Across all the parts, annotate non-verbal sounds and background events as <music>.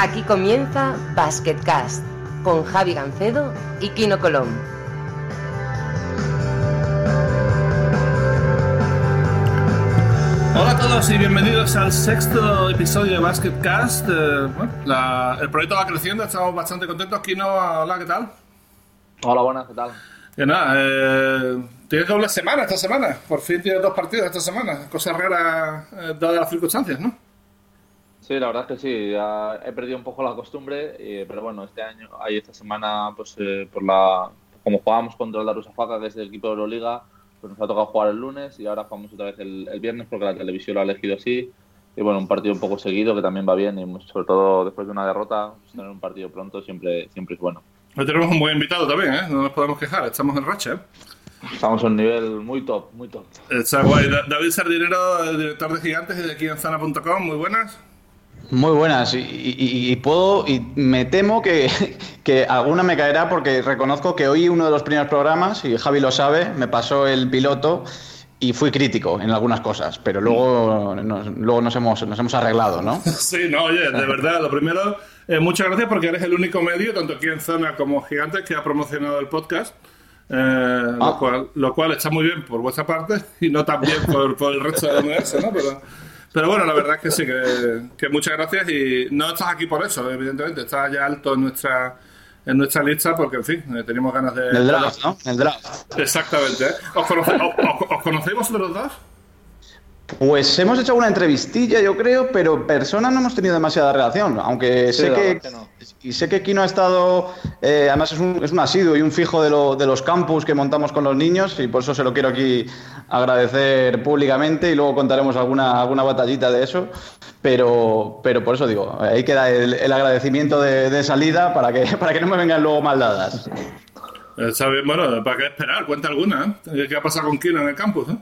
Aquí comienza Basketcast con Javi Gancedo y Kino Colón. Hola a todos y bienvenidos al sexto episodio de Basketcast. Eh, bueno, la- el proyecto va creciendo, estamos bastante contentos. Kino, hola, ¿qué tal? Hola, buenas, ¿qué tal? Que nada, eh, tienes doble semana esta semana. Por fin tienes dos partidos esta semana. Cosa rara eh, dadas las circunstancias, ¿no? Sí, la verdad es que sí, ya he perdido un poco la costumbre, eh, pero bueno, este año, ahí esta semana, pues eh, por la, como jugábamos contra el Darusafaka, que es el equipo de Euroliga, pues nos ha tocado jugar el lunes y ahora jugamos otra vez el, el viernes porque la televisión lo ha elegido así. Y bueno, un partido un poco seguido que también va bien y sobre todo después de una derrota, pues, tener un partido pronto siempre, siempre es bueno. Hoy tenemos un buen invitado también, ¿eh? No nos podemos quejar, estamos en racha. ¿eh? Estamos a un nivel muy top, muy top. Está guay. Da- David Sardinero, director de Gigantes de aquí en Zana.com, muy buenas. Muy buenas, y, y- y puedo, y me temo que, <laughs> que alguna me caerá porque reconozco que hoy uno de los primeros programas, y Javi lo sabe, me pasó el piloto y fui crítico en algunas cosas, pero luego nos, luego nos, hemos, nos hemos arreglado, ¿no? <laughs> Sí, no, oye, de verdad, lo primero, eh, muchas gracias porque eres el único medio, tanto aquí en Zona como Gigantes, que ha promocionado el podcast. eh, lo, Ah. cual, lo cual está muy bien por vuestra parte y no tan bien por, por el resto del universo, ¿no? Pero, pero bueno, la verdad es que sí, que, que muchas gracias y no estás aquí por eso, evidentemente, estás ya alto en nuestra en nuestra lista porque, en fin, eh, teníamos ganas de... El draft, ¿no? El draft. Exactamente. ¿eh? ¿Os, conoce- os- os- os conocéis vosotros dos? Pues hemos hecho una entrevistilla, yo creo, pero personas no hemos tenido demasiada relación, aunque Sí, sé que, que no. Y sé que Kino ha estado, eh, además es un, es un asiduo y un fijo de, lo- de los campus que montamos con los niños y por eso se lo quiero aquí agradecer públicamente y luego contaremos alguna, alguna batallita de eso, pero, pero por eso digo, ahí queda el, el agradecimiento de, de salida para que, para que no me vengan luego mal dadas. Eh, bien, bueno, ¿para qué esperar? Cuenta alguna, ¿eh? ¿Qué ha pasado con Kino en el campus? eh?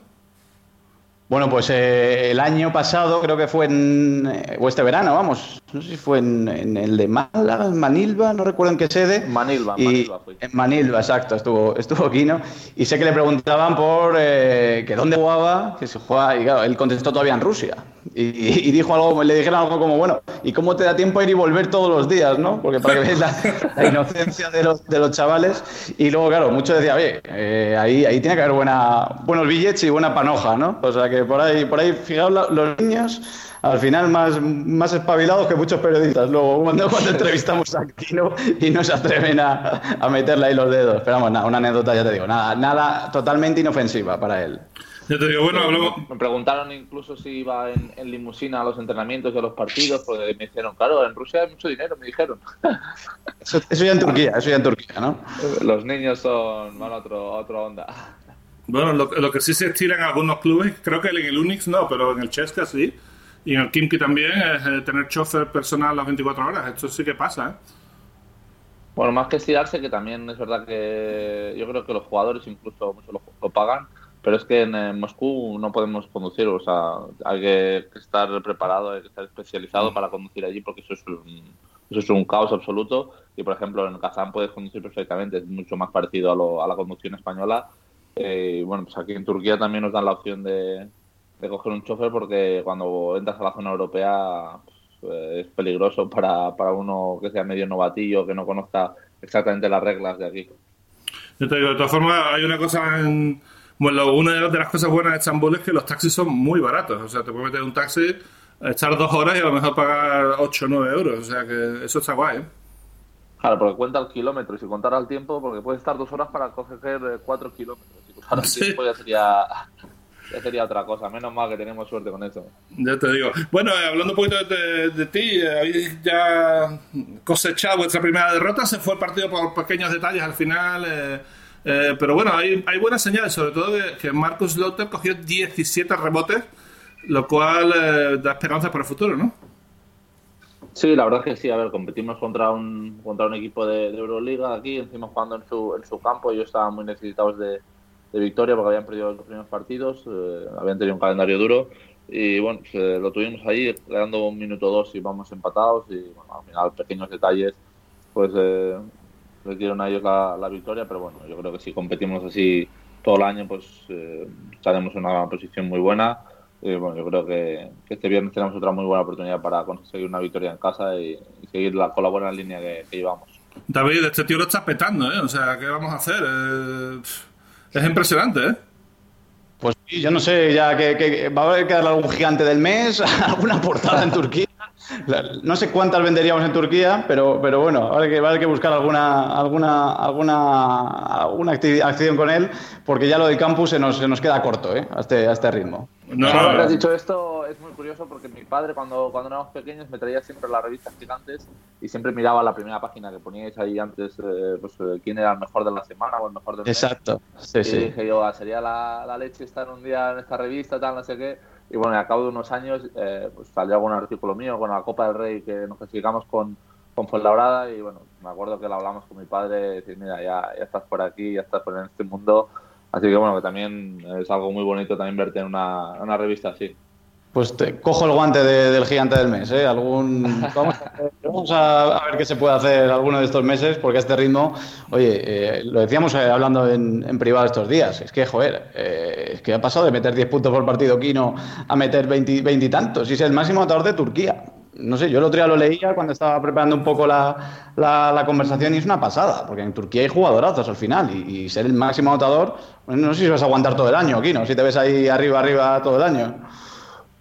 Bueno, pues el año pasado creo que fue en. o este verano, vamos. No sé si fue en, en el de Málaga, en Manilva, no recuerdo en qué sede. Manilva, Y- Manilva. En Manilva, exacto, estuvo, estuvo Kino. Y sé que le preguntaban por eh, que dónde jugaba, que se jugaba. Y claro, él contestó todavía en Rusia. Y, y dijo algo, le dijeron algo como, bueno, ¿y cómo te da tiempo a ir y volver todos los días, no? Porque para que veáis la, <laughs> la inocencia de los, de los chavales. Y luego, claro, muchos decían, oye, eh, ahí, ahí tiene que haber buena, buenos billetes y buena panoja, ¿no? O sea que por ahí, por ahí, fijaos, los niños al final más, más espabilados que muchos periodistas. Luego, cuando, cuando <laughs> entrevistamos a Kino y no se atreven a, a meterle ahí los dedos. Pero vamos, nada, una anécdota, ya te digo, nada, nada totalmente inofensiva para él. Yo te digo, bueno, hablamos... Me preguntaron incluso si iba en, en limusina a los entrenamientos y a los partidos, porque me dijeron, claro, en Rusia hay mucho dinero, me dijeron. <laughs> Eso, eso ya en Turquía, eso ya en Turquía, ¿no? Los niños son, van a, otro, a otra onda. Bueno, lo, lo que sí se estira en algunos clubes, creo que en el Unix no, pero en el Chesca sí, y en el Kimki también, es eh, tener chofer personal las 24 horas. Esto sí que pasa, ¿eh? Bueno, más que estirarse, que también es verdad que yo creo que los jugadores incluso muchos lo, lo pagan, pero es que en, Moscú no podemos conducir, o sea, hay que estar preparado, hay que estar especializado para conducir allí porque eso es un, eso es un caos absoluto y por ejemplo en Kazán puedes conducir perfectamente, es mucho más parecido a, lo- a la conducción española. Eh, y bueno, pues aquí en Turquía también nos dan la opción de, de coger un chofer porque cuando entras a la zona europea pues, eh, es peligroso para, para uno que sea medio novatillo, que no conozca exactamente las reglas de aquí. Yo te digo, de todas formas, hay una cosa en... Bueno, una de las cosas buenas de Estambul es que los taxis son muy baratos. O sea, te puedes meter un taxi, estar dos horas y a lo mejor pagar 8 o 9 euros. O sea, que eso está guay, ¿eh? Claro, porque cuenta el kilómetro y si contara el tiempo, porque puedes estar dos horas para coger eh, cuatro kilómetros. Si contara el Sí. tiempo ya sería, ya sería otra cosa. Menos mal que tenemos suerte con eso. Ya te digo. Bueno, eh, hablando un poquito de, de ti, eh, habéis ya cosechado vuestra primera derrota. Se fue el partido por pequeños detalles al final. eh, eh, pero bueno, hay, hay buenas señales, sobre todo que Marcus Lotter cogió 17 rebotes, lo cual da esperanza para el futuro, ¿no? Sí, la verdad es que sí. A ver, competimos contra un contra un equipo de, de Euroliga aquí, encima jugando en su, en su campo. Ellos estaban muy necesitados de, de victoria porque habían perdido los primeros partidos, eh, habían tenido un calendario duro. Y bueno, pues, eh, lo tuvimos ahí, quedando un minuto dos y vamos empatados. Y bueno, al final, pequeños detalles, pues eh, les dieron a ellos la, la victoria. Pero bueno, yo creo que si competimos así todo el año, pues eh, estaremos en una posición muy buena. Y bueno, yo creo que, este viernes tenemos otra muy buena oportunidad para conseguir una victoria en casa y, seguir la, con la buena línea que, llevamos. David, este tío lo está petando, ¿eh? O sea, ¿qué vamos a hacer? Eh, es impresionante, ¿eh? Pues sí, yo no sé, ya que, va a haber que darle algún gigante del mes, <laughs> alguna portada en Turquía. No sé cuántas venderíamos en Turquía, pero, pero bueno, va a, haber que, buscar alguna, alguna, alguna, alguna acción con él, porque ya lo del campus se nos, se nos queda corto ¿eh? a, este, a este ritmo. No, no, has dicho esto es muy curioso porque mi padre cuando, cuando éramos pequeños me traía siempre las revistas gigantes y siempre miraba la primera página que poníais ahí antes, eh, pues eh, quién era el mejor de la semana o el mejor del Exacto. Sí, y sí. dije yo, ah, sería la, la leche estar un día en esta revista, tal, no sé qué y bueno, a cabo de unos años eh, pues salió algún artículo mío con la Copa del Rey que nos clasificamos con, con Fuenlabrada y bueno, me acuerdo que lo hablamos con mi padre, decir, mira, ya, ya estás por aquí, ya estás por en este mundo, así que bueno, que también es algo muy bonito también verte en una, una revista así. Pues te cojo el guante del gigante del mes, ¿eh? Algún, <laughs> vamos, a, ver qué se puede hacer alguno de estos meses, porque a este ritmo, oye, eh, lo decíamos eh, hablando en, privado estos días, es que, joder, eh, es que ha pasado de meter 10 puntos por partido Kino a meter 20, y tantos, y es el máximo anotador de Turquía. No sé, yo el otro día lo leía cuando estaba preparando un poco la, la, conversación y es una pasada, porque en Turquía hay jugadorazos al final y, ser el máximo anotador, no sé si vas a aguantar todo el año, Kino, si te ves ahí arriba, arriba todo el año.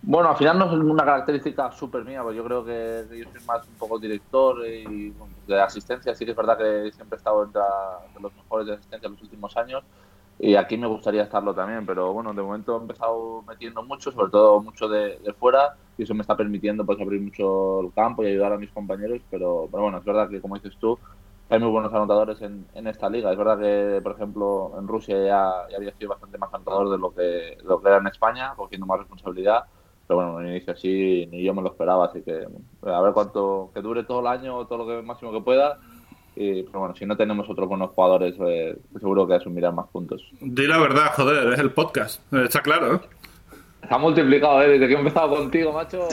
Bueno, al final no es una característica súper mía, porque yo creo que, yo soy más un poco director y de asistencia. Sí que es verdad que siempre he estado entre, los mejores de asistencia en los últimos años y aquí me gustaría estarlo también, pero bueno, de momento he empezado metiendo mucho, sobre todo mucho de, fuera y eso me está permitiendo pues abrir mucho el campo y ayudar a mis compañeros, pero, pero bueno, es verdad que como dices tú, hay muy buenos anotadores en, en, esta liga. Es verdad que, por ejemplo, en Rusia ya, había sido bastante más anotador de lo que, lo que era en España, cogiendo más responsabilidad pero bueno, en inicio así ni yo me lo esperaba, así que a ver cuánto, que dure todo el año, todo lo que máximo que pueda. Y, pero bueno, si no tenemos otros buenos jugadores, eh, seguro que asumirán más puntos. Di la verdad, joder, es el podcast, eh, está claro, ¿eh? Se ha multiplicado, ¿eh? Desde que he empezado contigo, macho.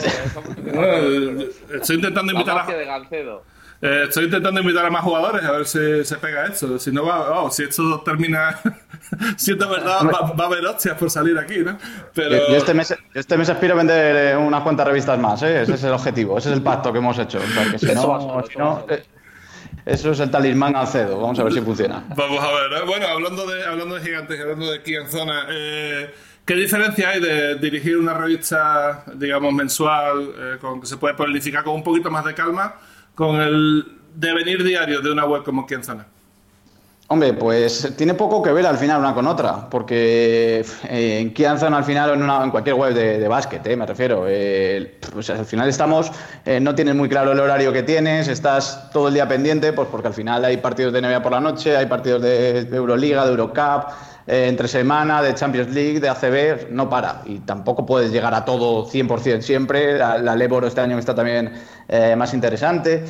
estoy intentando invitar a. De Gancedo. Eh, estoy intentando invitar a más jugadores a ver si se pega esto. Si no va, oh, si esto termina <laughs> siendo verdad, va, va, a haber hostias por salir aquí, ¿no? Pero... Yo, este, mes, este mes aspiro a vender eh, unas cuantas revistas más, ¿eh? Ese es el objetivo, ese es el pacto que hemos hecho. si no, si no eh, eso es el talismán Alcedo. Vamos a ver si funciona. Vamos a ver. Bueno, hablando de, hablando de gigantes, hablando de aquí en zona, ¿qué diferencia hay de dirigir una revista, digamos, mensual, con que se puede planificar con un poquito más de calma? con el devenir diario de una web como Kienzana? Hombre, pues tiene poco que ver al final una con otra, porque eh, en Kianzana al final en, en cualquier web de, de básquet, eh, me refiero, eh, pues al final estamos, no tienes muy claro el horario que tienes, estás todo el día pendiente, pues porque al final hay partidos de NBA por la noche, hay partidos de Euroliga, de Eurocup, eh, entre semana, de Champions League, de ACB, no para. Y tampoco puedes llegar a todo 100% siempre. La, la Leboro este año está también eh, más interesante.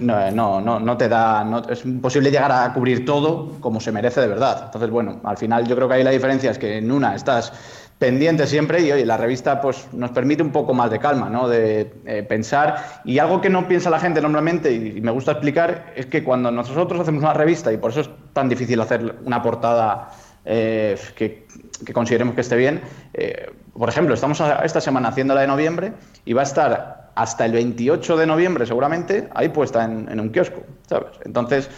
No, no, no, no te da. No, es imposible llegar a cubrir todo como se merece de verdad. Entonces, bueno, al final yo creo que ahí la diferencia es que en una estás pendiente siempre y oye, la revista pues nos permite un poco más de calma, ¿no? De eh, pensar y algo que no piensa la gente normalmente y, me gusta explicar es que cuando nosotros hacemos una revista y por eso es tan difícil hacer una portada eh, que, consideremos que esté bien. Eh, por ejemplo, estamos esta semana haciendo la de noviembre y va a estar hasta el 28 de noviembre seguramente ahí puesta en, en un kiosco, ¿sabes? Entonces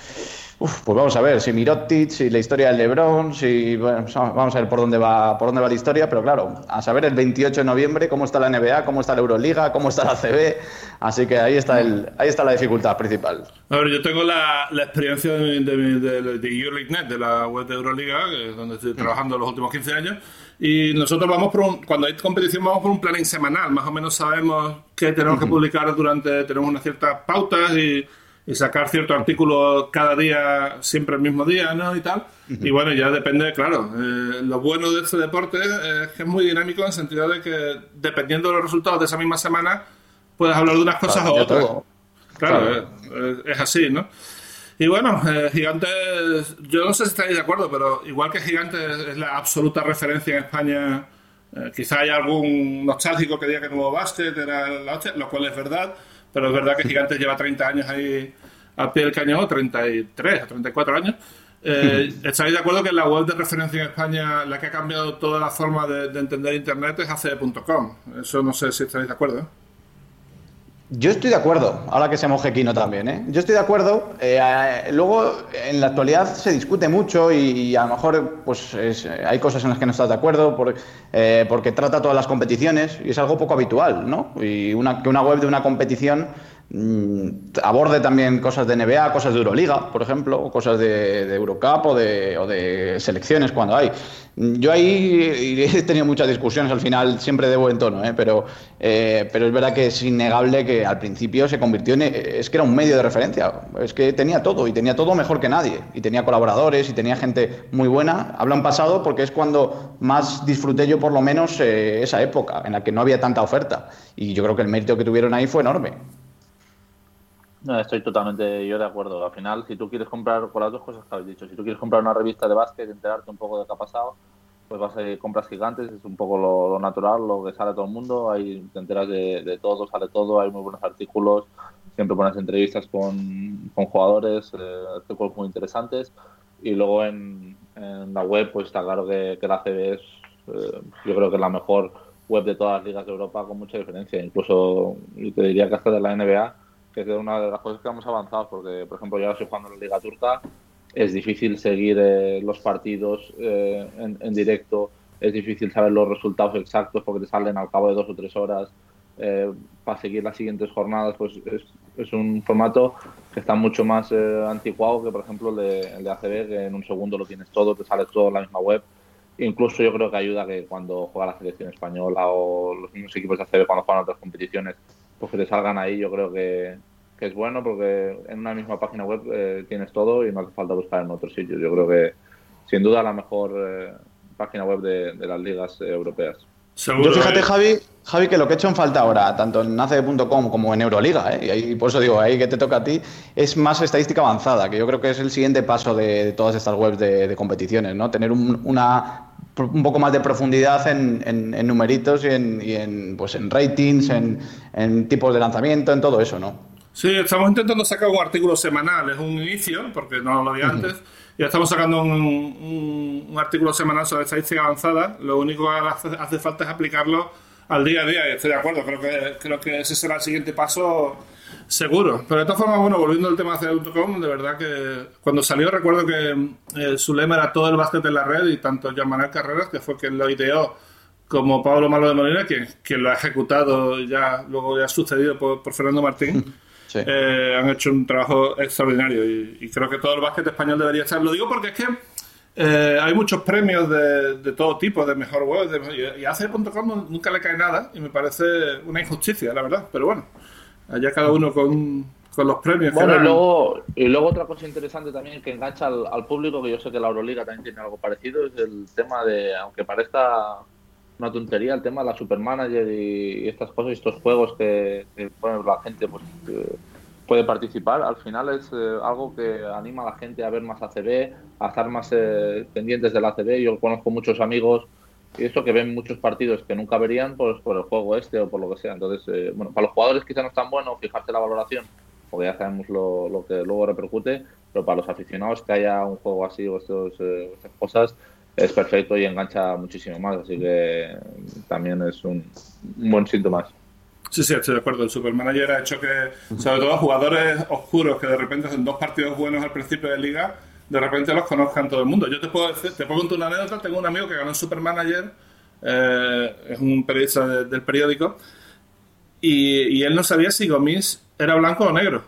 Uf, pues vamos a ver, si Mirotic, si la historia del Lebron, si vamos a ver por dónde va, por dónde va la historia, pero claro, a saber el 28 de noviembre cómo está la NBA, cómo está la Euroliga, cómo está la CB, así que ahí está el, ahí está la dificultad principal. A ver, yo tengo la, la experiencia de, de, de, de EuroLeague.net, de la web de Euroliga, donde estoy trabajando los últimos 15 años, y nosotros vamos por un, cuando hay competición vamos por un planning semanal, más o menos sabemos qué tenemos que publicar durante, tenemos unas ciertas pautas y y sacar cierto artículo cada día, siempre el mismo día, ¿no? Y tal. Y bueno, ya depende, claro. Eh, lo bueno de este deporte es que es muy dinámico en el sentido de que dependiendo de los resultados de esa misma semana, puedes hablar de unas cosas o otras. Claro, Es, así, ¿no? Y bueno, eh, Gigantes, yo no sé si estáis de acuerdo, pero igual que Gigantes es la absoluta referencia en España, eh, quizá haya algún nostálgico que diga que Nuevo Básquet era la lo cual es verdad pero es verdad que Gigantes lleva 30 años ahí al pie del cañón, 33 o 34 años. Eh, ¿Estáis de acuerdo que la web de referencia en España, la que ha cambiado toda la forma de, de entender Internet, es ACE.com? Eso no sé si estáis de acuerdo. Yo estoy de acuerdo, ahora que se moje también, ¿eh? Yo estoy de acuerdo. Eh, eh, luego, en la actualidad se discute mucho y, a lo mejor pues hay cosas en las que no estás de acuerdo eh, porque trata todas las competiciones y es algo poco habitual, ¿no? Y una, que una web de una competición aborde también cosas de NBA, cosas de Euroliga, por ejemplo, o cosas de, Eurocup o de, selecciones cuando hay. Yo ahí <laughs> he tenido muchas discusiones al final, siempre de buen tono, ¿eh? pero, eh, pero es verdad que es innegable que al principio se convirtió en. Es que era un medio de referencia, es que tenía todo y tenía todo mejor que nadie. Y tenía colaboradores y tenía gente muy buena. Hablan pasado porque es cuando más disfruté yo, por lo menos, eh, esa época en la que no había tanta oferta. Y yo creo que el mérito que tuvieron ahí fue enorme. No, estoy totalmente yo de acuerdo. Al final, si tú quieres comprar, por las dos cosas que habéis dicho, si tú quieres comprar una revista de básquet, enterarte un poco de qué ha pasado, pues vas a compras gigantes, es un poco lo, natural, lo que sale todo el mundo, ahí te enteras de, todo, sale todo, hay muy buenos artículos, siempre pones entrevistas con, con jugadores, eh, artículos muy interesantes, y luego en, la web, pues está claro que, la CB es, eh, yo creo que es la mejor web de todas las ligas de Europa con mucha diferencia, incluso te diría que hasta de la NBA que es una de las cosas que hemos avanzado, porque, por ejemplo, yo ahora estoy jugando en la Liga Turca, es difícil seguir eh, los partidos eh, en, directo, es difícil saber los resultados exactos porque te salen al cabo de dos o tres horas. Eh, para seguir las siguientes jornadas, pues es, un formato que está mucho más anticuado que, por ejemplo, el de, el de ACB, que en un segundo lo tienes todo, te sale todo en la misma web. Incluso yo creo que ayuda que cuando juega la selección española o los mismos equipos de ACB cuando juegan otras competiciones, pues que te salgan ahí, yo creo que, es bueno porque en una misma página web eh, tienes todo y no hace falta buscar en otros sitios. Yo creo que sin duda la mejor eh, página web de, las ligas europeas. Yo fíjate, Javi, Javi, que lo que he hecho en falta ahora, tanto en ACB.com como en Euroliga, ¿eh? y ahí, por eso digo, ahí que te toca a ti, es más estadística avanzada, que yo creo que es el siguiente paso de, todas estas webs de, competiciones, ¿no? Tener una un poco más de profundidad en, en, numeritos y, en, pues en ratings, en, tipos de lanzamiento, en todo eso, ¿no? Sí, estamos intentando sacar un artículo semanal, es un inicio, porque no lo había antes, y estamos sacando un, un, artículo semanal sobre estadística avanzada, lo único que hace, falta es aplicarlo al día a día, y estoy de acuerdo, creo que, creo que ese será el siguiente paso Seguro, pero de todas formas, bueno, volviendo al tema de CDU.com, de verdad que cuando salió recuerdo que eh, su lema era todo el básquet en la red y tanto Jean Manuel Carreras, que fue quien lo ideó, como Pablo Malo de Molina, quien, quien lo ha ejecutado ya, luego ya ha sucedido por, Fernando Martín, <laughs> eh, han hecho un trabajo extraordinario y, creo que todo el básquet español debería estar. Lo digo porque es que eh, hay muchos premios de, de, todo tipo, de mejor web, de, y a CDU.com nunca le cae nada y me parece una injusticia, la verdad, pero bueno allá cada uno con, los premios. Bueno, y luego, y luego otra cosa interesante también que engancha al, público, que yo sé que la Euroliga también tiene algo parecido, es el tema de, aunque parezca una tontería, el tema de la Supermanager y, estas cosas, estos juegos que, la gente pues, puede participar, al final es eh, algo que anima a la gente a ver más ACB, a estar más eh, pendientes del ACB. Yo conozco muchos amigos y eso que ven muchos partidos que nunca verían pues, por el juego este o por lo que sea. Entonces, eh, bueno, para los jugadores quizá no es tan bueno fijarse la valoración, porque ya sabemos lo, lo, que luego repercute, pero para los aficionados que haya un juego así o estos, eh, estas cosas es perfecto y engancha muchísimo más, así que también es un, buen síntoma. Sí, sí, estoy de acuerdo. El Supermanager ha hecho que, sobre todo jugadores oscuros que de repente hacen dos partidos buenos al principio de liga, de repente los conozcan todo el mundo. Yo te puedo decir, te puedo contar una anécdota, tengo un amigo que ganó Supermanager, eh, es un periodista del periódico, y, él no sabía si Gomis era blanco o negro.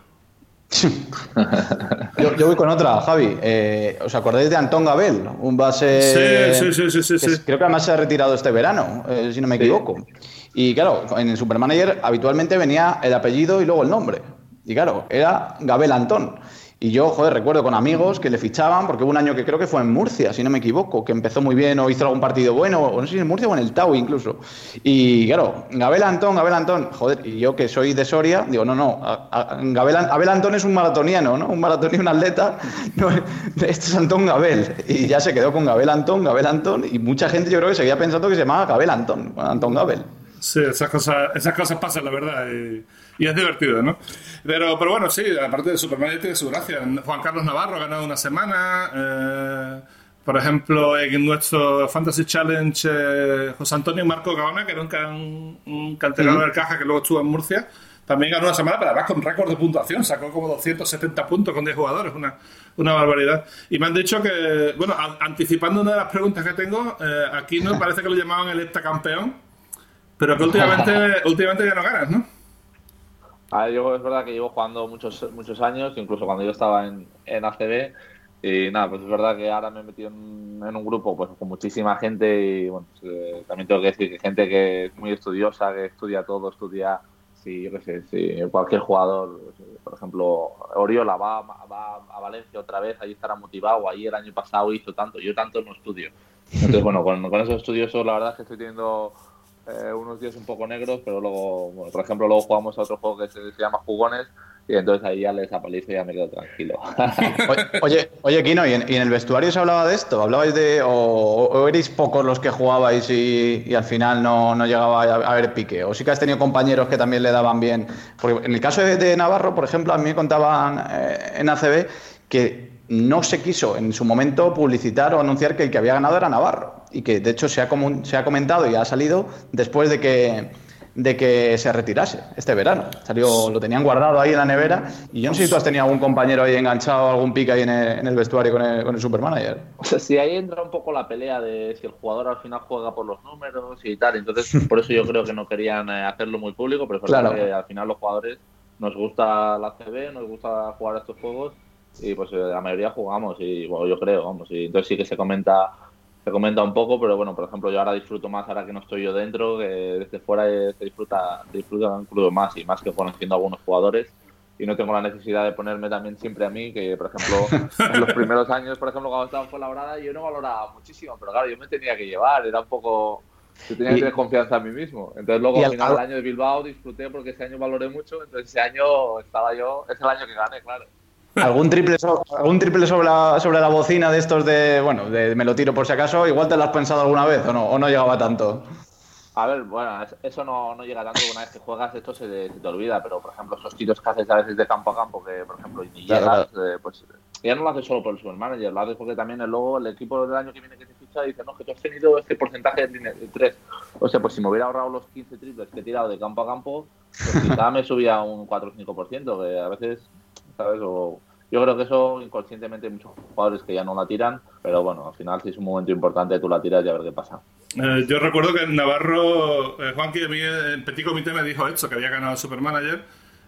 <laughs> yo, voy con otra, Javi. Eh, ¿Os acordáis de Antón Gabel? Un base. Sí, sí, sí, sí, sí, Creo que además se ha retirado este verano, eh, si no me equivoco. Y claro, en el Supermanager habitualmente venía el apellido y luego el nombre. Y claro, era Gabel Antón. Y yo, joder, recuerdo con amigos que le fichaban, porque hubo un año que creo que fue en Murcia, si no me equivoco, que empezó muy bien o hizo algún partido bueno, o no sé si en Murcia o en el Tau incluso. Y claro, Gabel Antón, Gabel Antón, joder, y yo que soy de Soria, digo, no, no, Gabel, Antón es un maratoniano, ¿no? Un maratoniano, un atleta, <laughs> no, este es Antón Gabel. Y ya se quedó con Gabel Antón, Gabel Antón, y mucha gente yo creo que seguía pensando que se llamaba Gabel Antón, Antón Gabel. Sí, esas cosas, esas cosas pasan, la verdad, y, <laughs> y es divertido, ¿no? Pero, pero bueno, sí, aparte de Superman tiene su gracia. Juan Carlos Navarro ha ganado una semana. eh, por ejemplo, en nuestro Fantasy Challenge, eh, José Antonio y Marco Gaona, que era un, can- un canterano del caja que luego estuvo en Murcia, también ganó una semana, pero además con récord de puntuación. Sacó como 270 puntos con 10 jugadores, una, una barbaridad. Y me han dicho que, bueno, a- anticipando una de las preguntas que tengo, eh, aquí no parece que lo llamaban el heptacampeón, pero que últimamente, <laughs> últimamente ya no ganas, ¿no? A ver, yo es verdad que llevo jugando muchos muchos años, incluso cuando yo estaba en, en ACB. Y nada, pues es verdad que ahora me he metido en, en un grupo pues con muchísima gente y bueno, pues, eh, también tengo que decir que gente que es muy estudiosa, que estudia todo, estudia, si yo qué sé, si cualquier jugador, pues, por ejemplo, Oriola va, va a Valencia otra vez, ahí estará motivado, ahí el año pasado hizo tanto, yo tanto no estudio. Entonces, <laughs> bueno, con, con esos estudiosos la verdad es que estoy teniendo eh, unos días un poco negros, pero luego, por ejemplo, luego jugamos a otro juego que se, llama Jugones y entonces ahí ya les apalizo y ya me quedo tranquilo. <laughs> Oye, oye, Kino, ¿y en, el vestuario se hablaba de esto? ¿Hablabais de. o, o pocos los que jugabais y, al final no, no llegaba a, haber pique? ¿O sí que has tenido compañeros que también le daban bien? Porque en el caso de, de Navarro, por ejemplo, a mí me contaban eh, en ACB que no se quiso en su momento publicitar o anunciar que el que había ganado era Navarro. Y que de hecho se ha, comun- se ha comentado y ha salido después de que, de que se retirase este verano. Salió, lo tenían guardado ahí en la nevera. Y yo no sé si tú has tenido algún compañero ahí enganchado, algún pique ahí en el, en el vestuario con el, con el Supermanager. O sea, sí, ahí entra un poco la pelea de si el jugador al final juega por los números y tal. Entonces, <laughs> por eso yo creo que no querían eh, hacerlo muy público, pero Claro. que al final los jugadores nos gusta la CB, nos gusta jugar a estos juegos y pues eh, la mayoría jugamos y bueno, yo creo, vamos. Y entonces sí que se comenta se comenta un poco, pero bueno, por ejemplo, yo ahora disfruto más ahora que no estoy yo dentro, que desde fuera se disfruta, se disfruta incluso más y más que conociendo a algunos jugadores y no tengo la necesidad de ponerme también siempre a mí, que por ejemplo <laughs> en los primeros años, por ejemplo, cuando estaba en Fuenlabrada, yo no valoraba muchísimo, pero claro, yo me tenía que llevar, era un poco... Yo tenía que tener confianza en mí mismo. Entonces luego al- final del año de Bilbao disfruté porque ese año valoré mucho, entonces ese año estaba yo, es el año que gané, claro. ¿Algún triple, so- algún triple sobre, la, sobre la bocina de estos de, bueno, de me lo tiro por si acaso? ¿Igual te lo has pensado alguna vez o no? ¿O no llegaba tanto? A ver, bueno, es- eso no, no llega tanto una vez que juegas esto se, te- se te olvida, pero por ejemplo esos tiros que haces a veces de campo a campo, que por ejemplo ni Claro, llegas, eh, pues ya no lo haces solo por el supermanager, lo haces porque también el- luego el equipo del año que viene que te ficha dice, no, que tú has tenido este porcentaje de, de tres. O sea, pues si me hubiera ahorrado los 15 triples que he tirado de campo a campo, pues quizá me subía un 4 o 5%, que a veces, ¿sabes? O, yo creo que eso inconscientemente hay muchos jugadores que ya no la tiran, pero bueno, al final si es un momento importante tú la tiras y a ver qué pasa. Eh, yo recuerdo que en Navarro, eh, Juanqui de mí en Petit Comité me dijo esto, que había ganado el Supermanager,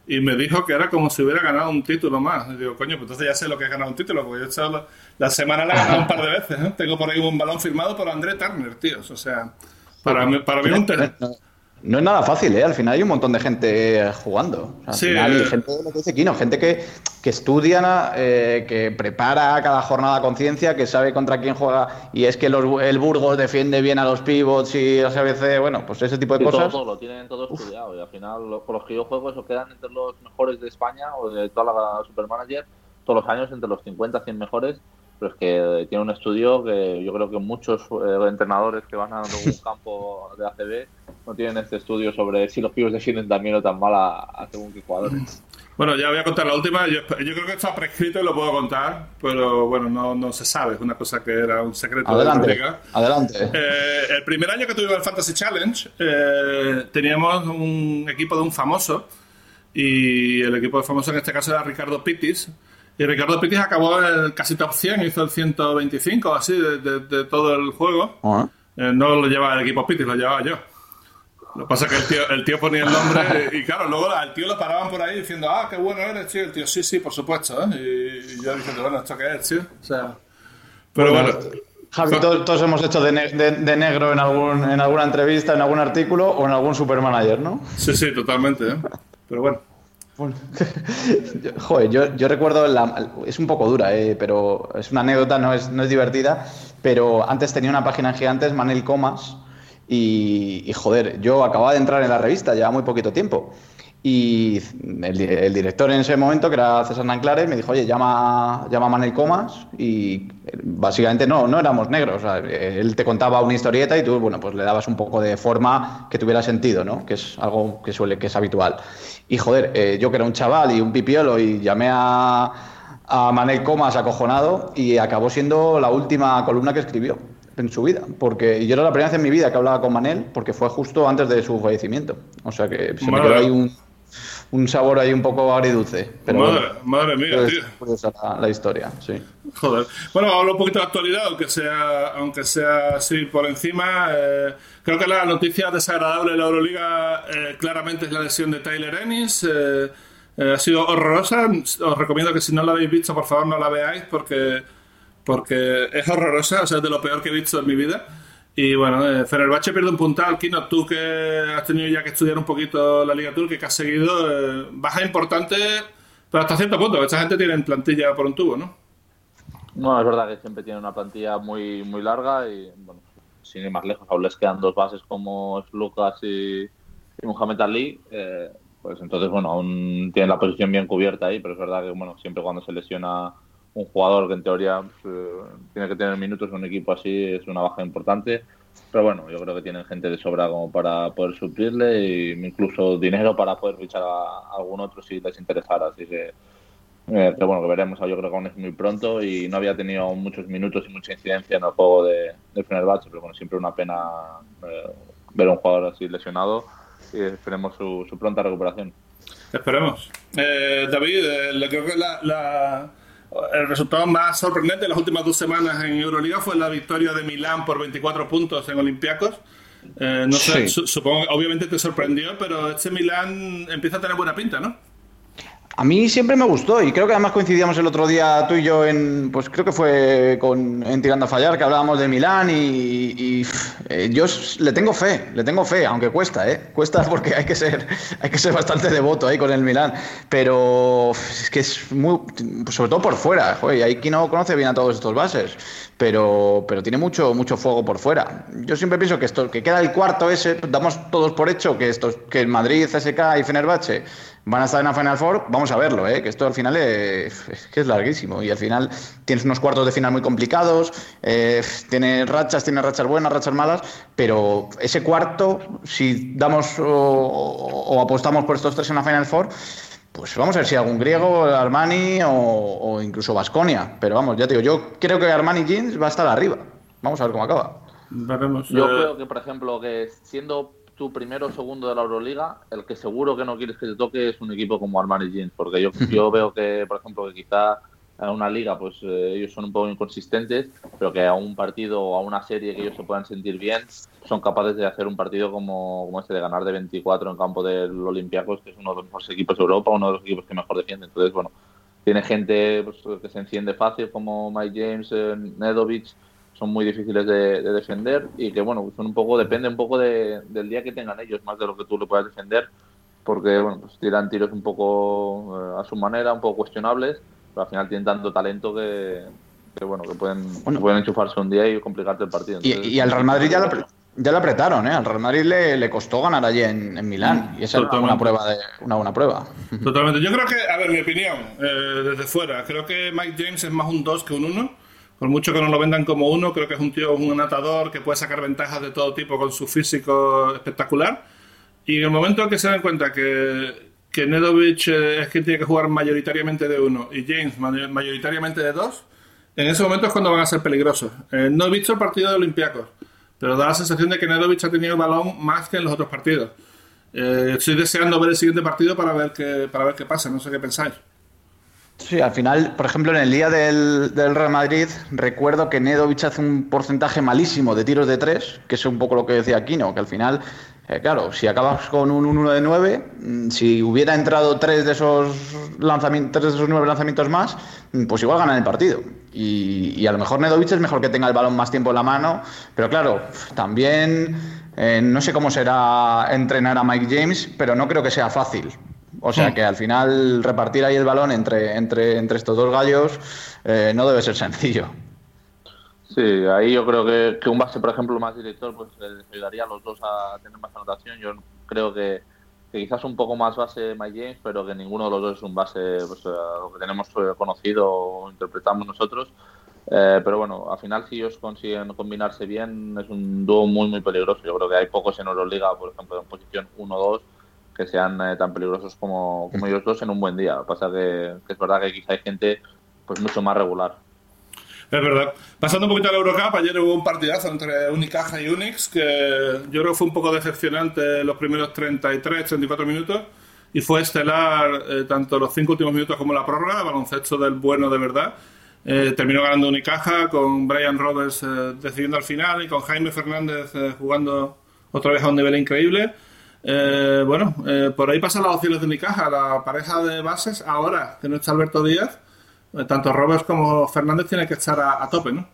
y me dijo que era como si hubiera ganado un título más. Y digo, coño, pues entonces ya sé lo que es ganar un título, porque yo he hecho la, la semana la he ganado un par de veces. ¿eh? Tengo por ahí un balón firmado por André Turner, tíos. O sea, para mí, para mí es un No, es nada fácil, ¿eh? Al final hay un montón de gente jugando. O sea, al Sí, final, eh. y gente, lo que dice Kino, gente que, que estudia, eh, que prepara cada jornada a conciencia, que sabe contra quién juega. Y es que los- el Burgos defiende bien a los pivots y a veces, bueno, pues ese tipo de Sí, cosas. todo, lo tienen todo estudiado y al final lo- con los que yo juego eso quedan entre los mejores de España o de toda la Supermanager todos los años entre los 50 100 mejores pero es que tiene un estudio que yo creo que muchos eh, entrenadores que van a un <laughs> campo de ACB no tienen este estudio sobre si los pibos defienden también o tan mal a, a según qué jugadores. <clears throat> Bueno, ya voy a contar la última. Yo, yo creo que está prescrito y lo puedo contar, pero bueno, no, no se sabe. Es una cosa que era un secreto de la Adelante, liga. adelante. Eh, el primer año que tuvimos el Fantasy Challenge, eh, teníamos un equipo de un famoso, y el equipo de famoso en este caso era Ricardo Pitis. Y Ricardo Pitis acabó el casi top 100, hizo el 125 así de, de- de todo el juego. Eh, no lo llevaba el equipo Pitis, lo llevaba yo. Lo que pasa es que el tío, el tío ponía el nombre <laughs> y, claro, luego al tío lo paraban por ahí diciendo, ah, qué bueno eres, tío. El tío, sí, sí, por supuesto. ¿eh? Y, y yo diciendo, bueno, ¿esto qué es, tío? O sea... Pero bueno, Javi, todos, todos hemos hecho de, ne- de- de negro en, algún, en alguna entrevista, en algún artículo o en algún supermanager, ¿no? sí, sí, totalmente. ¿eh? Pero bueno. <laughs> Joder, yo, yo recuerdo, la- es un poco dura, eh, pero es una anécdota, no es, no es divertida, pero antes tenía una página en Gigantes, Manel Comas, y, y, joder, yo acababa de entrar en la revista, lleva muy poquito tiempo, Y el, director en ese momento, que era César Nanclares, me dijo, oye, llama, llama a Manel Comas y básicamente no, no éramos negros. él te contaba una historieta y tú, bueno, pues le dabas un poco de forma que tuviera sentido, ¿no? Que es algo que suele, que es habitual. Y joder, eh, yo que era un chaval y un pipiolo y llamé a, a Manel Comas acojonado y acabó siendo la última columna que escribió en su vida, porque yo era la primera vez en mi vida que hablaba con Manel, porque fue justo antes de su fallecimiento. O sea que se me quedó ahí un, un sabor ahí un poco agridulce. Pero madre, madre mía, tío. la, historia, sí. Joder. Bueno, hablo un poquito de actualidad, aunque sea, aunque sea así por encima. Eh, creo que la noticia desagradable de la Euroliga eh, claramente es la lesión de Tyler Ennis. Eh, ha sido horrorosa. Os recomiendo que si no la habéis visto, por favor no la veáis porque, porque es horrorosa. O sea, es de lo peor que he visto en mi vida. Y bueno, eh, Fenerbahce pierde un puntal. Kino, tú que has tenido ya que estudiar un poquito la Liga Turca que has seguido, eh, baja importante, pero hasta cierto punto. Esta gente tiene plantilla por un tubo, ¿no? No, es verdad que siempre tiene una plantilla muy, muy larga y, bueno, sin ir más lejos, aún les quedan dos bases como Lucas y, y Mohamed Ali. Eh, pues entonces, bueno, aún tienen la posición bien cubierta ahí, pero es verdad que, bueno, siempre cuando se lesiona un jugador que en teoría pues, eh, tiene que tener minutos en un equipo así es una baja importante. Pero bueno, yo creo que tienen gente de sobra como para poder suplirle e incluso dinero para poder fichar a, algún otro si les interesara. Así que, eh, pero bueno, que veremos. Yo creo que aún es muy pronto y no había tenido muchos minutos y mucha incidencia en el juego de, de Fenerbahce, pero bueno, siempre una pena eh, ver a un jugador así lesionado y esperemos su, pronta recuperación. Esperemos. David, creo que la el resultado más sorprendente de las últimas dos semanas en Euroliga fue la victoria de Milán por 24 puntos en Olympiacos. Eh, no sé, supongo, obviamente te sorprendió, pero este Milán empieza a tener buena pinta, ¿no? A mí siempre me gustó y creo que además coincidíamos el otro día tú y yo en, pues creo que fue con, en Tirando a Fallar, que hablábamos de Milán y, eh, yo le tengo fe, le tengo fe, aunque cuesta, ¿eh? Cuesta porque hay que ser, <laughs> hay que ser bastante devoto ahí con el Milán, pero es que es muy, sobre todo por fuera, joder, hay quien no conoce bien a todos estos bases, pero, pero tiene mucho, mucho fuego por fuera. Yo siempre pienso que esto, que queda el cuarto ese, damos todos por hecho que estos, que el Madrid, CSK y Fenerbahce van a estar en la Final Four, vamos a verlo, ¿eh? que esto al final es, que es larguísimo y al final tienes unos cuartos de final muy complicados, eh, tienes rachas, tienes rachas buenas, rachas malas, pero ese cuarto, si damos o, apostamos por estos tres en la Final Four, pues vamos a ver si algún griego, Armani o, incluso Vasconia, pero vamos, ya te digo, yo creo que Armani Jeans va a estar arriba, vamos a ver cómo acaba. Yo eh, creo que, por ejemplo, que siendo tu primero o segundo de la Euroliga, el que seguro que no quieres que te toque es un equipo como Armani Jeans, porque yo, yo veo que, por ejemplo, que quizá a una liga, pues eh, ellos son un poco inconsistentes, pero que a un partido o a una serie que ellos se puedan sentir bien, son capaces de hacer un partido como, como este, de ganar de 24 en campo del Olympiacos, que es uno de los mejores equipos de Europa, uno de los equipos que mejor defiende. Entonces, bueno, tiene gente pues, que se enciende fácil, como Mike James, eh, Nedovic, son muy difíciles de, defender y que bueno son un poco depende un poco del día que tengan ellos más de lo que tú le puedas defender porque bueno pues tiran tiros un poco eh, a su manera un poco cuestionables pero al final tienen tanto talento que, bueno que pueden pueden enchufarse un día y complicarte el partido. Y, al Real Madrid ya lo, ya lo apretaron ¿eh? al Real Madrid le, costó ganar allí en, Milán y esa es una, prueba de una buena prueba. Totalmente. Yo creo que a ver mi opinión eh, desde fuera creo que Mike James es más un 2 que un 1 por mucho que no lo vendan como uno, creo que es un tío, un anotador que puede sacar ventajas de todo tipo con su físico espectacular. Y en el momento que se dan cuenta que, que Nedovic es quien tiene que jugar mayoritariamente de uno y James mayoritariamente de dos, en ese momento es cuando van a ser peligrosos. Eh, no he visto el partido de Olympiacos, pero da la sensación de que Nedovic ha tenido el balón más que en los otros partidos. Eh, estoy deseando ver el siguiente partido para ver qué, para ver qué pasa, no sé qué pensáis. Sí, al final, por ejemplo, en el día del, Real Madrid, recuerdo que Nedovic hace un porcentaje malísimo de tiros de tres, que es un poco lo que decía Aquino, que al final, eh, claro, si acabas con un 1 de 9, mm, si hubiera entrado tres de esos lanzamientos, tres de esos nueve lanzamientos más, mm, pues igual ganan el partido. Y, a lo mejor Nedovic es mejor que tenga el balón más tiempo en la mano, pero claro, también eh, no sé cómo será entrenar a Mike James, pero no creo que sea fácil. O sea hmm. que al final repartir ahí el balón entre, entre, entre estos dos gallos eh, no debe ser sencillo. Sí, ahí yo creo que, que un base, por ejemplo, más director, pues les ayudaría a los dos a tener más anotación. Yo creo que, que quizás un poco más base Mike James, pero que ninguno de los dos es un base pues, lo que tenemos conocido o interpretamos nosotros. Eh, pero bueno, al final si ellos consiguen combinarse bien, es un dúo muy muy peligroso. Yo creo que hay pocos en Euroliga, por ejemplo, en posición 1-2, que sean eh, tan peligrosos como, como ellos dos en un buen día. Lo que pasa que, que es verdad que quizá hay gente pues mucho más regular. Es verdad. Pasando un poquito a la Eurocup, ayer hubo un partidazo entre Unicaja y Unix que yo creo que fue un poco decepcionante los primeros 33, 34 minutos y fue estelar eh, tanto los cinco últimos minutos como la prórroga, baloncesto del bueno de verdad. Eh, terminó ganando Unicaja con Brian Roberts eh, decidiendo al final y con Jaime Fernández eh, jugando otra vez a un nivel increíble. Bueno, por ahí pasan las opciones de Unicaja, la pareja de bases, ahora que no está Alberto Díaz, tanto Roberts como Fernández tienen que estar a, a tope, ¿no?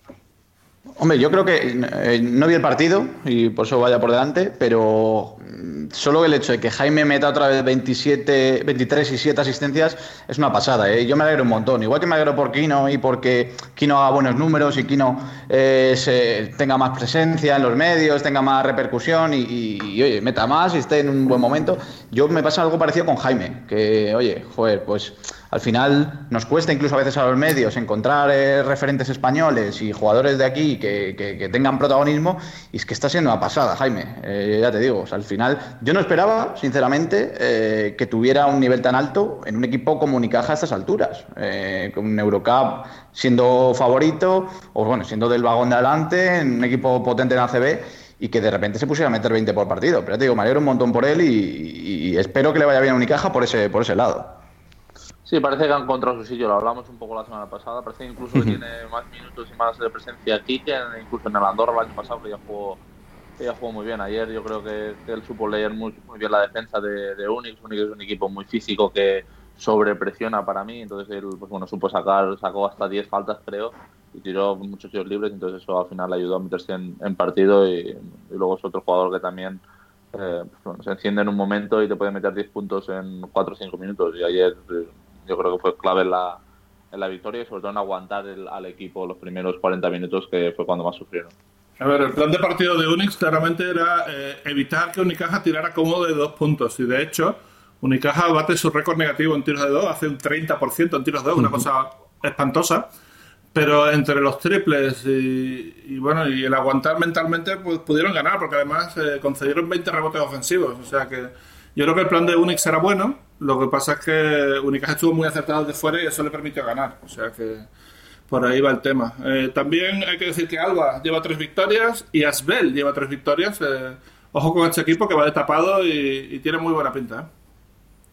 Hombre, yo creo que eh, no vi el partido y por eso vaya por delante, pero mm, solo el hecho de que Jaime meta otra vez 27, 23 y 7 asistencias es una pasada. ¿eh? Yo me alegro un montón. Igual que me alegro por Kino y porque Kino haga buenos números y Kino eh, tenga más presencia en los medios, tenga más repercusión y, oye, meta más y esté en un buen momento. Yo me pasa algo parecido con Jaime, que oye, joder, pues al final nos cuesta incluso a veces a los medios encontrar eh, referentes españoles y jugadores de aquí que, tengan protagonismo y es que está siendo una pasada, Jaime, eh, ya te digo, al final yo no esperaba, sinceramente, eh, que tuviera un nivel tan alto en un equipo como Unicaja a estas alturas, con un Eurocup siendo favorito o bueno, siendo del vagón de adelante, en un equipo potente en ACB y que de repente se pusiera a meter 20 por partido. Pero te digo, me alegro un montón por él y, y espero que le vaya bien a Unicaja por ese, por ese lado. Sí, parece que ha encontrado su sitio, lo hablamos un poco la semana pasada, parece incluso que <laughs> tiene más minutos y más de presencia aquí que incluso en el Andorra el año pasado, que ya jugó, que ya jugó muy bien. Ayer yo creo que, él supo leer muy, muy bien la defensa de, de, Unix, Unix es un equipo muy físico que sobrepresiona para mí, entonces él pues bueno, supo sacar, sacó hasta 10 faltas creo, y tiró muchos tiros libres, entonces eso al final le ayudó a meterse en, en partido y, y, luego es otro jugador que también eh, pues bueno, se enciende en un momento y te puede meter 10 puntos en 4 o 5 minutos, y ayer yo creo que fue clave en la, en la victoria y sobre todo en aguantar el, al equipo los primeros 40 minutos que fue cuando más sufrieron. A ver, el plan de partido de Unix claramente era eh, evitar que Unicaja tirara cómodo de dos puntos y de hecho Unicaja bate su récord negativo en tiros de dos, hace un 30% en tiros de dos, una cosa espantosa. Pero entre los triples y, y, bueno y el aguantar mentalmente pues pudieron ganar porque además eh, concedieron 20 rebotes ofensivos, o sea que yo creo que el plan de Unix era bueno, lo que pasa es que Unicaja estuvo muy acertado de fuera y eso le permitió ganar. O sea que por ahí va el tema. Eh, también hay que decir que Alba lleva tres victorias y Asbel lleva tres victorias. Eh, ojo con este equipo que va destapado y, y tiene muy buena pinta.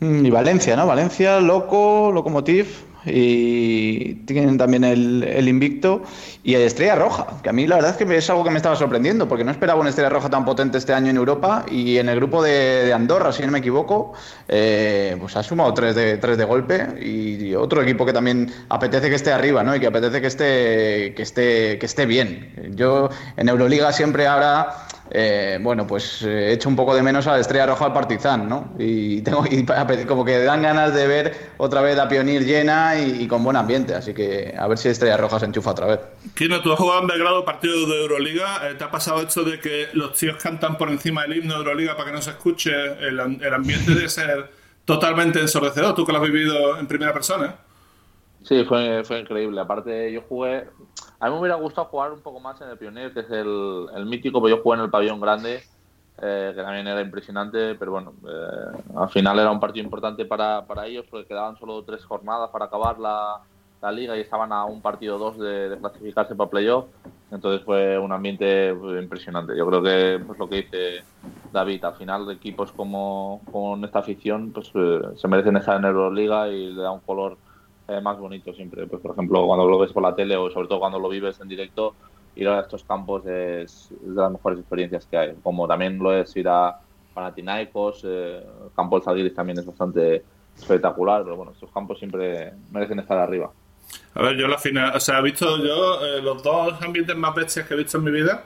¿Eh? Y Valencia, ¿no? Valencia, Loco, Locomotiv, y tienen también el, el, invicto y el Estrella Roja, que a mí la verdad es que es algo que me estaba sorprendiendo, porque no esperaba una Estrella Roja tan potente este año en Europa y en el grupo de, de Andorra, si no me equivoco, eh, pues ha sumado tres de, tres de golpe y otro equipo que también apetece que esté arriba, ¿no? Y que apetece que esté, que esté, que esté bien. Yo en Euroliga siempre habrá eh, bueno, pues eh, he hecho un poco de menos a la Estrella Roja al Partizan, ¿no? Y, <laughs> tengo, y como que dan ganas de ver otra vez a Pionir llena y, y, con buen ambiente, así que a ver si Estrella Roja se enchufa otra vez. Kino, tú has jugado en Belgrado partidos de Euroliga, eh, ¿te ha pasado esto de que los tíos cantan por encima del himno de Euroliga para que no se escuche? El, el ambiente de ser totalmente ensordecedor, tú que lo has vivido en primera persona. Sí, fue, fue increíble. Aparte, yo jugué. A mí me hubiera gustado jugar un poco más en el Pioneer, que es el, mítico, pero yo jugué en el pabellón grande, eh, que también era impresionante, pero bueno, eh, al final era un partido importante para, para ellos, porque quedaban solo tres jornadas para acabar la, la liga y estaban a un partido dos de, clasificarse para playoff. Entonces fue un ambiente impresionante. Yo creo que pues lo que dice David, al final equipos como con esta afición pues eh, se merecen estar en Euroliga y le da un color eh, más bonito siempre. Pues, por ejemplo, cuando lo ves por la tele o sobre todo cuando lo vives en directo, ir a estos campos es, es de las mejores experiencias que hay. Como también lo es ir a Panathinaikos, eh, Campo del Zalgiris también es bastante espectacular, pero bueno, estos campos siempre merecen estar arriba. A ver, yo la final, o sea, he visto yo eh, los dos ambientes más bestias que he visto en mi vida.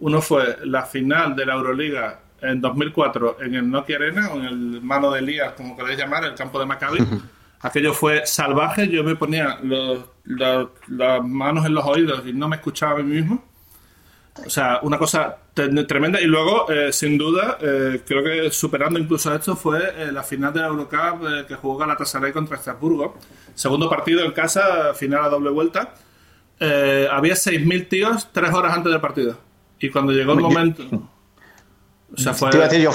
Uno fue la final de la Euroliga en 2004 en el Nokia Arena, o en el mano de Elías, como queréis llamar, el campo de Maccabi. <laughs> Aquello fue salvaje, yo me ponía los, los, las manos en los oídos y no me escuchaba a mí mismo. O sea, una cosa tremenda. Y luego, eh, sin duda, eh, creo que superando incluso esto fue eh, la final de la Eurocup que jugó Galatasaray contra Estrasburgo. Segundo partido en casa, final a doble vuelta. había 6.000 tíos tres horas antes del partido. Y cuando llegó el momento... <laughs> O sea, fue... yo,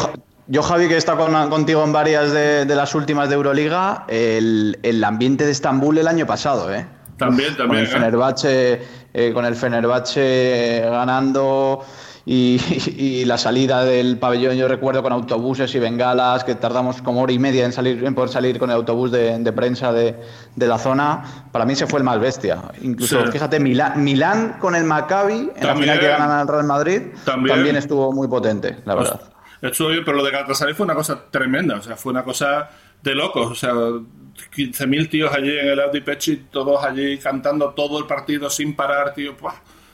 Javi, que he estado contigo en varias de, las últimas de Euroliga, el, el ambiente de Estambul el año pasado, ¿eh? También, también. Con el Fenerbahce, eh, con el Fenerbahce ganando <laughs> y, la salida del pabellón, yo recuerdo con autobuses y bengalas, que tardamos como hora y media en, salir, en poder salir con el autobús de, prensa de, la zona. Para mí se fue el más bestia. Incluso, fíjate, Milán, Milán con el Maccabi, en la final que ganan al Real Madrid, también. estuvo muy potente, la verdad. Estuvo bien, pero lo de Galatasaray fue una cosa tremenda, o sea, fue una cosa de locos, o sea, 15.000 tíos allí en el Audi Pechi, todos allí cantando todo el partido sin parar, tío.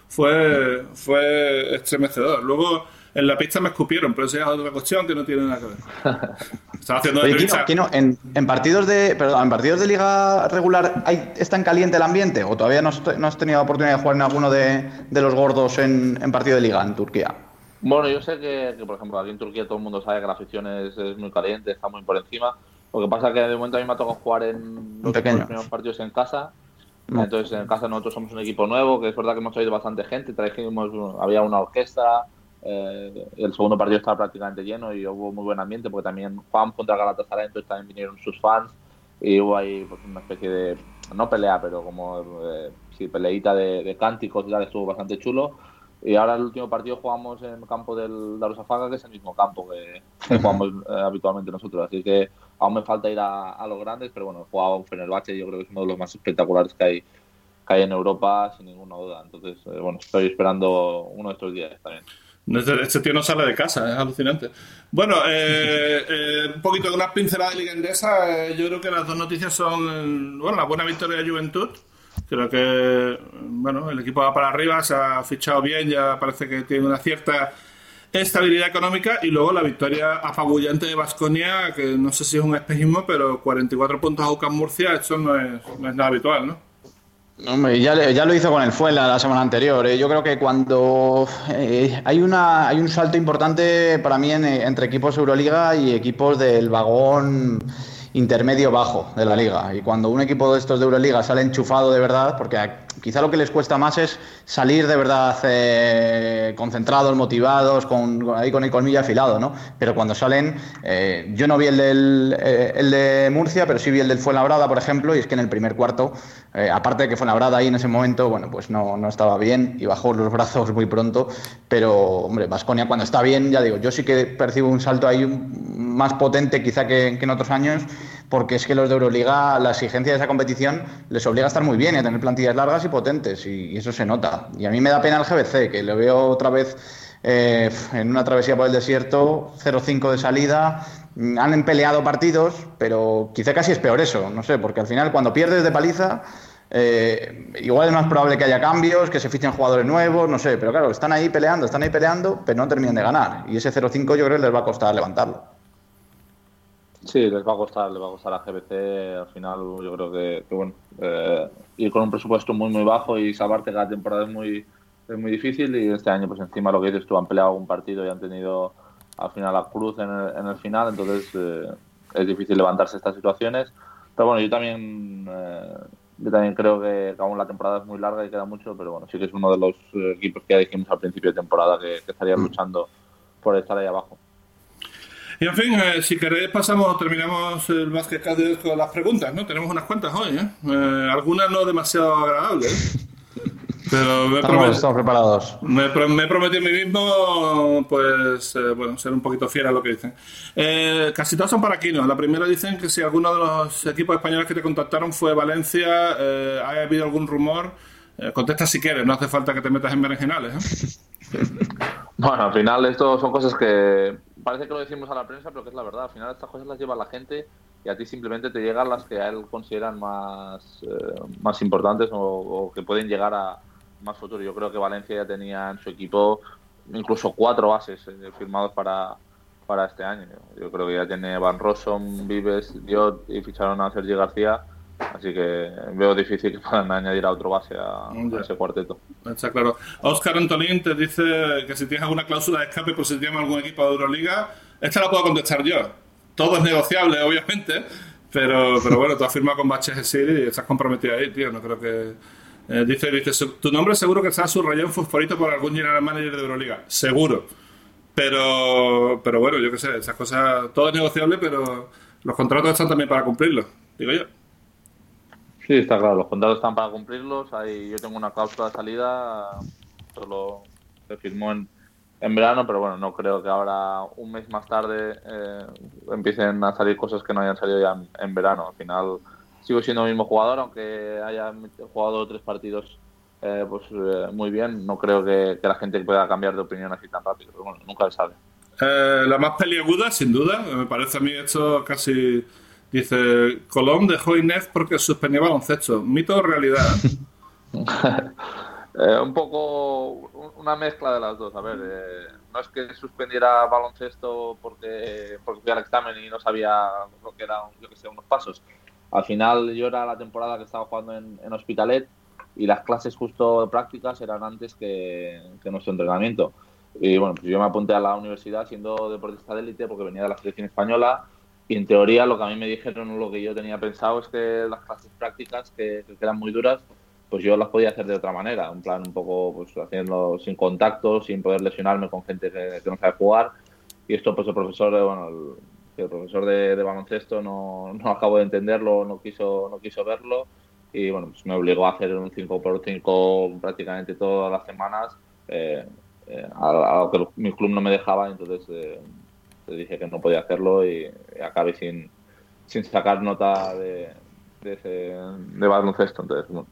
Fue, fue estremecedor. Luego en la pista me escupieron, pero esa es otra cuestión que no tiene nada que ver. <laughs> Estaba haciendo en, en, partidos de perdón, en partidos de liga regular hay, ¿está en caliente el ambiente o todavía no, has tenido la oportunidad de jugar en alguno de, los gordos en, partido de liga en Turquía? Bueno, yo sé que, por ejemplo, aquí en Turquía todo el mundo sabe que la afición es, es muy caliente, está muy por encima. Lo que pasa es que de momento a mí me ha tocado jugar en los primeros partidos en casa. Entonces en casa nosotros somos un equipo nuevo, que es verdad que hemos traído bastante gente, trajimos, había una orquesta, eh, el segundo partido estaba prácticamente lleno y hubo muy buen ambiente porque también jugamos contra Galatasaray, entonces también vinieron sus fans y hubo ahí pues, una especie de, no pelea, pero como eh, sí, peleita de, de cánticos y tal, estuvo bastante chulo. Y ahora el último partido jugamos en el campo del Darussafaka, que es el mismo campo que, <laughs> jugamos eh, habitualmente nosotros. Así que aún me falta ir a, los grandes, pero bueno, he jugado un Fenerbahce, yo creo que es uno de los más espectaculares que hay, que hay en Europa, sin ninguna duda. Entonces, eh, bueno, estoy esperando uno de estos días también. Este, tío no sale de casa, es alucinante. Bueno, eh, <laughs> un poquito de una pincelada de liga endesa. yo creo que las dos noticias son, bueno, la buena victoria de Juventud Creo que bueno, el equipo va para arriba, se ha fichado bien, ya parece que tiene una cierta estabilidad económica y luego la victoria apabullante de Vasconia, que no sé si es un espejismo, pero 44 puntos a UCAM Murcia, eso no es, nada habitual, ¿no? Hombre, ya, ya, lo hizo con el Fuenla la semana anterior. ¿eh? Yo creo que cuando eh, hay, una, hay un salto importante para mí entre equipos Euroliga y equipos del vagón intermedio bajo de la liga. Y cuando un equipo de estos de Euroliga sale enchufado de verdad, porque quizá lo que les cuesta más es salir de verdad eh, concentrados, motivados, con, ahí con el colmillo afilado, ¿no? Pero cuando salen, eh, yo no vi el, del, eh, de Murcia, pero sí vi el del Fuenlabrada, por ejemplo, y es que en el primer cuarto, aparte de que Fuenlabrada ahí en ese momento, bueno, pues no, no estaba bien y bajó los brazos muy pronto, pero, hombre, Vasconia cuando está bien, ya digo, yo sí que percibo un salto ahí más potente quizá que en otros años, porque es que los de Euroliga, la exigencia de esa competición les obliga a estar muy bien y a tener plantillas largas y potentes, y, eso se nota. Y a mí me da pena el GBC, que lo veo otra vez eh, en una travesía por el desierto, 0-5 de salida. Han peleado partidos, pero quizá casi es peor eso, no sé, porque al final cuando pierdes de paliza, eh, igual es más probable que haya cambios, que se fichen jugadores nuevos, no sé, pero claro, están ahí peleando, están ahí peleando, pero no terminan de ganar. Y ese 0-5 yo creo que les va a costar levantarlo. Sí, les va a costar, les va a costar a GBC. Al final, yo creo que, bueno, eh, ir con un presupuesto muy, muy bajo y salvarte cada temporada es muy, es muy difícil. Y este año, pues encima lo que dices tú, han peleado un partido y han tenido al final la cruz en el, en el final. Entonces, eh, es difícil levantarse estas situaciones. Pero bueno, yo también, eh, yo también creo que aún la temporada es muy larga y queda mucho. Pero bueno, sí que es uno de los equipos que ya dijimos al principio de temporada que, que estaría mm. luchando por estar ahí abajo. Y en fin, eh, si queréis pasamos, terminamos el Basket con las preguntas, ¿no? Tenemos unas cuantas hoy, ¿eh? eh algunas no demasiado agradables, <laughs> Pero me estamos, preparados. Me, me, prometí a mí mismo, pues, eh, bueno, ser un poquito fiel a lo que dicen. casi todas son para Kino. La primera dicen que si alguno de los equipos españoles que te contactaron fue Valencia, ¿ha habido algún rumor? Contesta si quieres, no hace falta que te metas en berenjenales, <laughs> Bueno, al final esto son cosas que parece que lo decimos a la prensa, pero que es la verdad. Al final estas cosas las lleva la gente y a ti simplemente te llegan las que a él consideran más, eh, más importantes o, que pueden llegar a más futuro. Yo creo que Valencia ya tenía en su equipo incluso cuatro bases eh, firmados para, para este año. Yo creo que ya tiene Van Rossum, Vives, Diot y ficharon a Sergio García. Así que veo difícil que puedan añadir a otro base a, a ese cuarteto. Está claro. Oscar Antolín te dice que si tienes alguna cláusula de escape por si te llama algún equipo de Euroliga, esta la puedo contestar yo. Todo es negociable, obviamente, pero, pero bueno, tú has firmado con Baches City y estás comprometido ahí, tío. No creo que. eh, dice, dice, "Su- tu nombre seguro que está subrayado en fosforito por algún general manager de Euroliga. Seguro. Pero, pero bueno, yo qué sé, esas cosas, todo es negociable, pero los contratos están también para cumplirlos, digo yo. Sí, está claro, los contratos están para cumplirlos. Hay, yo tengo una cláusula de salida, solo se firmó en, en verano, pero bueno, no creo que ahora, un mes más tarde, eh, empiecen a salir cosas que no hayan salido ya en, verano. Al final, sigo siendo el mismo jugador, aunque haya jugado tres partidos eh, pues eh, muy bien. No creo que, que la gente pueda cambiar de opinión así tan rápido, pero bueno, nunca se sabe. Eh, la más peliaguda, sin duda. Me parece a mí esto casi. Dice: Colón dejó Inés porque suspendía baloncesto. ¿Mito o realidad? <laughs> Eh, un poco un- una mezcla de las dos. A ver, eh, no es que suspendiera baloncesto porque, porque fui al examen y no sabía lo que eran, yo que sé, unos pasos. Al final yo era la temporada que estaba jugando en, Hospitalet y las clases justo prácticas eran antes que, que nuestro entrenamiento. Y bueno, pues yo me apunté a la universidad siendo deportista de élite porque venía de la selección española y en teoría lo que a mí me dijeron, lo que yo tenía pensado es que las clases prácticas, que, que eran muy duras, pues yo las podía hacer de otra manera, en plan un poco pues haciendo sin contacto, sin poder lesionarme con gente que, que no sabe jugar. Y esto pues el profesor, eh, bueno, el, el profesor de, de baloncesto no, no acabo de entenderlo, no quiso, no quiso verlo. Y bueno, pues me obligó a hacer un 5x5 prácticamente todas las semanas, eh, eh, a, lo que mi club no me dejaba, entonces eh, le dije que no podía hacerlo y, y acabé sin, sin sacar nota de, de, ese, de baloncesto. Entonces, bueno,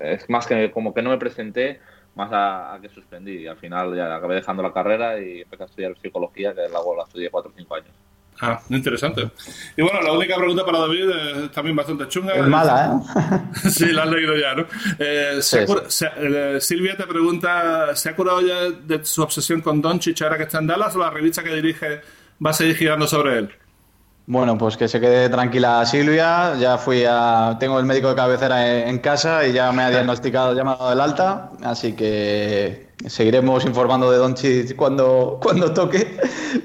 es más que como que no me presenté, más a, a que suspendí. Y al final ya acabé dejando la carrera y empecé a estudiar psicología, que luego la estudié 4 o 5 años. Ah, interesante. Y bueno, la única pregunta para David es también bastante chunga. Es mala, ¿eh? <laughs> Sí, la has leído ya, ¿no? Eh, se Sí, cura- se- eh, Silvia te pregunta, ¿se ha curado ya de su obsesión con Doncic ahora que está en Dallas o la revista que dirige va a seguir girando sobre él? Bueno, pues que se quede tranquila Silvia. Ya fui a. Tengo el médico de cabecera en, en casa y ya me ha diagnosticado, ya me ha dado el alta. Así que seguiremos informando de Doncic cuando, cuando toque.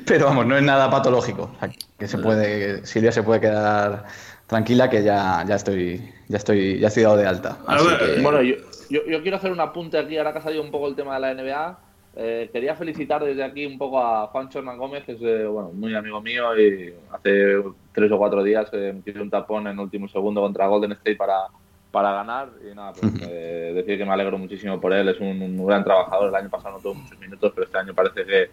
Pero vamos, no es nada patológico. O sea, que se puede, Silvia se puede quedar tranquila que ya, ya estoy, ya estoy, ya estoy dado de alta. Así que- Bueno, yo, yo, yo quiero hacer un apunte aquí, ahora que ha salido un poco el tema de la NBA. Eh, quería felicitar desde aquí un poco a Juancho Hernán Gómez, que es eh, bueno, muy amigo mío y hace tres o cuatro días eh, metió un tapón en el último segundo contra Golden State para, para ganar. Y nada, pues eh, decir que me alegro muchísimo por él, es un, un gran trabajador. El año pasado no tuvo muchos minutos, pero este año parece que,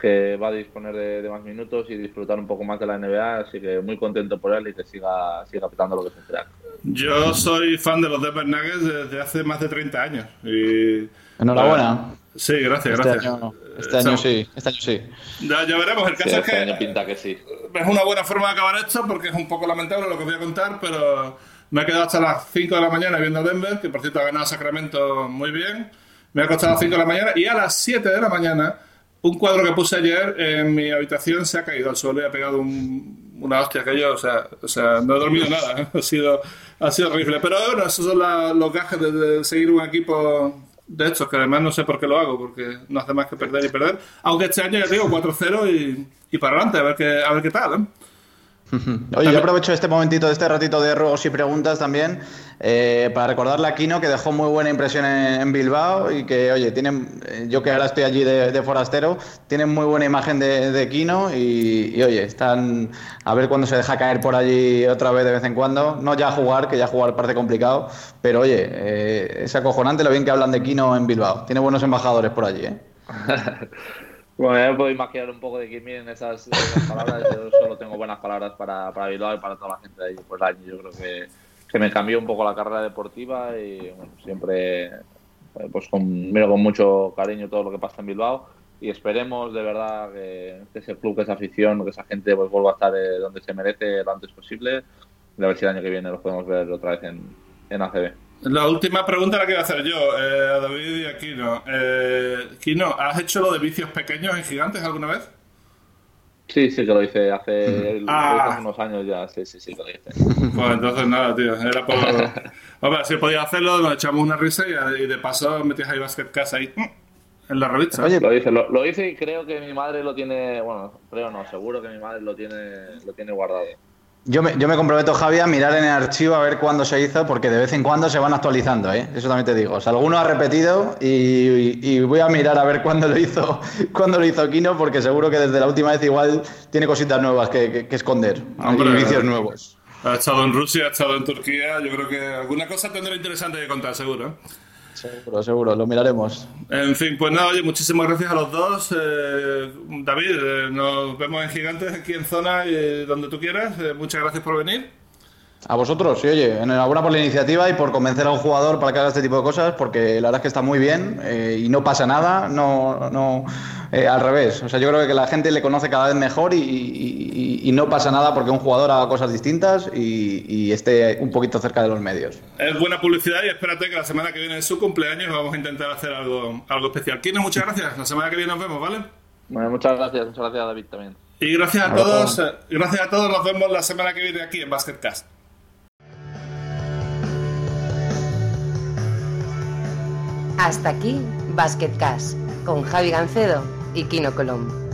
que va a disponer de, de más minutos y disfrutar un poco más de la NBA. Así que muy contento por él y que siga, siga petando lo que es un crack. Yo soy fan de los Denver Nuggets desde hace más de 30 años. Y, Enhorabuena. Sí, gracias, Este gracias. año, este año sí, este año sí. Ya, ya veremos. El Sí, caso es este año que pinta que sí. es una buena forma de acabar esto porque es un poco lamentable lo que voy a contar, pero me he quedado hasta las 5 de la mañana viendo Denver, que por cierto ha ganado Sacramento muy bien. Me ha costado a las 5 de la mañana y a las 7 de la mañana un cuadro que puse ayer en mi habitación se ha caído al suelo y ha pegado un- una hostia que yo, o sea, o sea, no he dormido nada, ¿eh? <laughs> ha sido ha sido horrible. Pero bueno, esos son la- los gajes de, de seguir un equipo de estos, que además no sé por qué lo hago, porque no hace más que perder y perder. Aunque este año ya digo 4-0 y, y para adelante, a ver qué, a ver qué tal. ¿eh? Oye, yo aprovecho este momentito, este ratito de ruegos y preguntas también, eh, para recordarle a Kino que dejó muy buena impresión en, en Bilbao y que, oye, tienen, eh, yo que ahora estoy allí de, de forastero, tienen muy buena imagen de, de Kino y, y, oye, están a ver cuándo se deja caer por allí otra vez de vez en cuando. No ya jugar, que ya jugar parece complicado, pero oye, eh, es acojonante lo bien que hablan de Kino en Bilbao. Tiene buenos embajadores por allí, ¿eh? <laughs> Bueno, ya me puedo imaginar un poco de quién vienen esas, palabras. Yo solo tengo buenas palabras para, Bilbao y para toda la gente de allí el año. Yo creo que, que me cambió un poco la carrera deportiva y bueno, siempre eh, pues con, miro con mucho cariño todo lo que pasa en Bilbao y esperemos de verdad que, que ese club, que esa afición, que esa gente pues vuelva a estar eh, donde se merece lo antes posible y a ver si el año que viene los podemos ver otra vez en, en ACB. La última pregunta la quiero hacer yo, eh, a David y a Kino. Eh, Kino, ¿has hecho lo de vicios pequeños en gigantes alguna vez? Sí, sí que lo hice hace, Ah. hace unos años ya, sí, sí, sí que lo hice. Pues entonces nada, tío. Era por. <laughs> Hombre, si podías hacerlo, nos echamos una risa y, y de paso metías ahí Basket Cast ahí mm, en la revista. Oye, Lo hice, lo, lo hice y creo que mi madre lo tiene, bueno, creo no, seguro que mi madre lo tiene, lo tiene guardado. Yo me, yo me comprometo, Javi, a mirar en el archivo a ver cuándo se hizo, porque de vez en cuando se van actualizando, ¿eh? Eso también te digo. O sea, alguno ha repetido y, y- y voy a mirar a ver cuándo lo hizo, <laughs> cuándo lo hizo Kino, porque seguro que desde la última vez igual tiene cositas nuevas que, que- que esconder. Hombre. vicios nuevos. Ha estado en Rusia, ha estado en Turquía. Yo creo que alguna cosa tendrá interesante que contar, seguro. ¿Eh? Seguro, seguro, lo miraremos. En fin, pues nada, oye, muchísimas gracias a los dos. Eh, David, eh, nos vemos en Gigantes aquí en zona y donde tú quieras. Eh, muchas gracias por venir. A vosotros, sí, oye, enhorabuena por la iniciativa y por convencer a un jugador para que haga este tipo de cosas, porque la verdad es que está muy bien eh, y no pasa nada, no, no, eh, al revés. O sea, yo creo que la gente le conoce cada vez mejor y, y- y- y no pasa nada porque un jugador haga cosas distintas y, y esté un poquito cerca de los medios. Es buena publicidad y espérate que la semana que viene es su cumpleaños vamos a intentar hacer algo, algo especial. Kino, muchas gracias. La semana que viene nos vemos, ¿vale? Bueno, muchas gracias, muchas gracias David también. Y gracias a todos. eh, Gracias a todos. Nos vemos la semana que viene aquí en Basketcast. Hasta aquí Basket Cast con Javi Gancedo y Kino Colom.